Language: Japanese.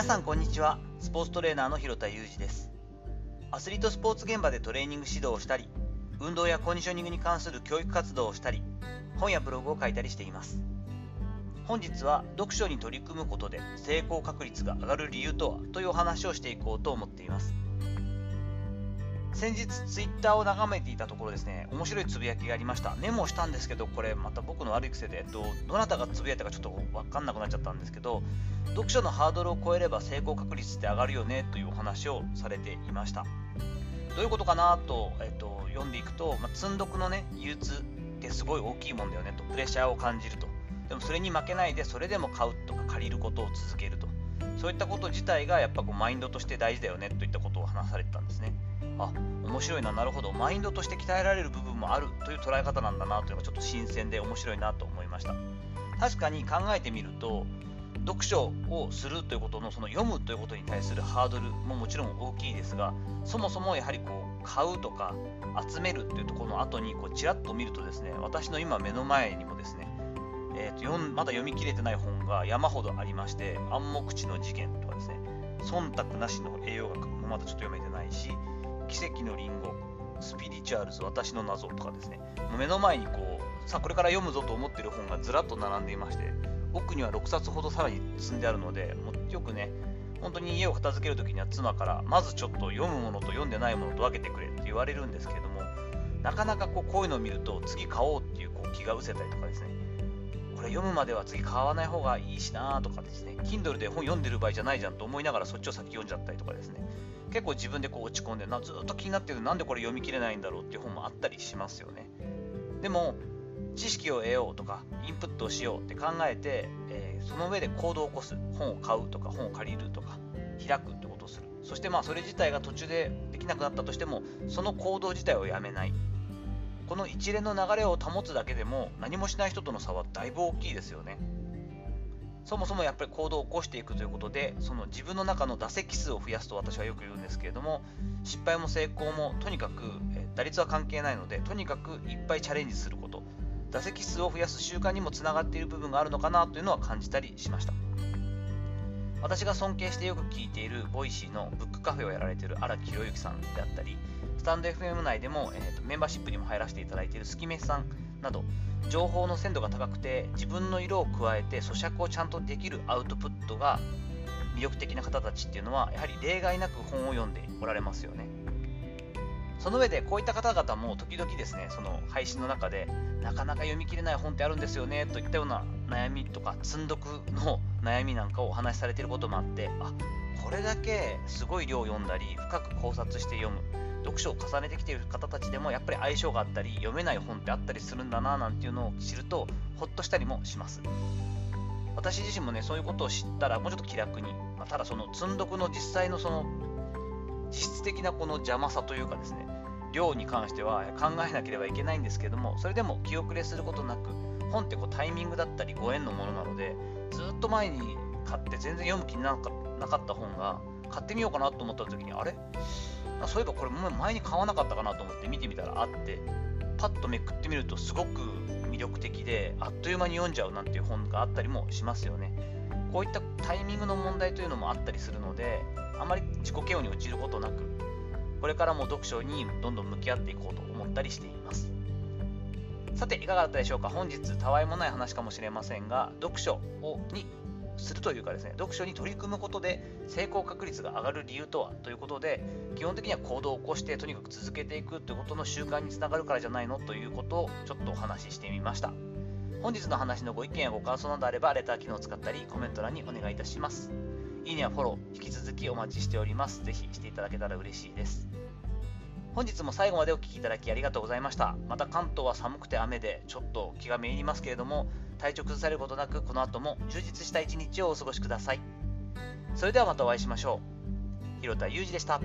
皆さんこんにちは。スポーツトレーナーの広田裕二です。アスリートスポーツ現場でトレーニング指導をしたり運動やコンディショニングに関する教育活動をしたり本やブログを書いたりしています。本日は読書に取り組むことで成功確率が上がる理由とはというお話をしていこうと思っています。先日ツイッターを眺めていたところですね、面白いつぶやきがありました。メモしたんですけど、これまた僕の悪い癖で、えっと、どなたがつぶやいたかちょっとわかんなくなっちゃったんですけど、読書のハードルを超えれば成功確率って上がるよねというお話をされていました。どういうことかなと、えっと、読んでいくと、まあ、積んどくのね、憂鬱ってすごい大きいもんだよねと、プレッシャーを感じると。でもそれに負けないで、それでも買うとか借りることを続けると。そういったこと自体がやっぱこうマインドとして大事だよねといったことを話されてたんですね。あ面白いななるほど。マインドとして鍛えられる部分もあるという捉え方なんだなというのがちょっと新鮮で面白いなと思いました。確かに考えてみると読書をするということのその読むということに対するハードルももちろん大きいですがそもそもやはりこう買うとか集めるというところの後にこうちらっと見るとですね私の今目の前にもですねえーと、まだ読み切れてない本が山ほどありまして暗黙知の事件とかですね忖度なしの栄養学もまだちょっと読めてないし奇跡のリンゴ、スピリチュアルズ、私の謎とかですね、目の前にこう、さこれから読むぞと思ってる本がずらっと並んでいまして、奥には6冊ほどさらに積んであるので、もうよくね、本当に家を片付けるときには妻から、まずちょっと読むものと読んでないものと分けてくれって言われるんですけれども、なかなかこうこういうのを見ると、次買おうっていうこう気が失せたりとかですね、これ読むまでは次買わない方がいいしなとかですね、Kindle で本読んでる場合じゃないじゃんと思いながらそっちを先読んじゃったりとかですね、結構自分でこう落ち込んでなずっと気になってるなんでこれ読み切れないんだろうっていう本もあったりしますよね。でも知識を得ようとかインプットをしようって考えて、えー、その上で行動を起こす本を買うとか本を借りるとか開くってことをする。そしてまあそれ自体が途中でできなくなったとしてもその行動自体をやめない。この一連の流れを保つだけでも何もしない人との差はだいぶ大きいですよね。そもそもやっぱり行動を起こしていくということでその自分の中の打席数を増やすと私はよく言うんですけれども失敗も成功もとにかく、打率は関係ないのでとにかくいっぱいチャレンジすること。打席数を増やす習慣にもつながっている部分があるのかなというのは感じたりしました。私が尊敬してよく聞いているボイシーのブックカフェをやられている荒木博行さんであったりスタンド FM 内でも、えーと、メンバーシップにも入らせていただいているスキメさんなど情報の鮮度が高くて自分の色を加えて咀嚼をちゃんとできるアウトプットが魅力的な方たちっていうのはやはり例外なく本を読んでおられますよね。その上でこういった方々も時々ですねその配信の中でなかなか読み切れない本ってあるんですよねといったような悩みとか積んどくの悩みなんかをお話しされていることもあってあこれだけすごい量を読んだり深く考察して読む。読書を重ねてきている方たちでもやっぱり相性があったり読めない本ってあったりするんだななんていうのを知るとほっとしたりもします。私自身もねそういうことを知ったらもうちょっと気楽に、まあ、ただその積んどくの実際のその実質的なこの邪魔さというかですね量に関しては考えなければいけないんですけどもそれでも気遅れすることなく本ってこうタイミングだったりご縁のものなのでずっと前に買って全然読む気になかった本が買ってみようかなと思った時にあれ？そういえばこれ前に買わなかったかなと思って見てみたらあってパッとめくってみるとすごく魅力的であっという間に読んじゃうなんていう本があったりもしますよね。こういったタイミングの問題というのもあったりするのであまり自己嫌悪に陥ることなくこれからも読書にどんどん向き合っていこうと思ったりしています。さていかがだったでしょうか？本日たわいもない話かもしれませんが読書をにするというかですね、読書に取り組むことで成功確率が上がる理由とはということで、基本的には行動を起こしてとにかく続けていくということの習慣につながるからじゃないのということをちょっとお話ししてみました。本日の話のご意見やご感想などあれば、レター機能を使ったり、コメント欄にお願いいたします。いいねやフォロー、引き続きお待ちしております。ぜひしていただけたら嬉しいです。本日も最後までお聴きいただきありがとうございました。また関東は寒くて雨でちょっと気がめいりますけれども、体調崩されることなくこの後も充実した一日をお過ごしください。それではまたお会いしましょう。広田裕二でした。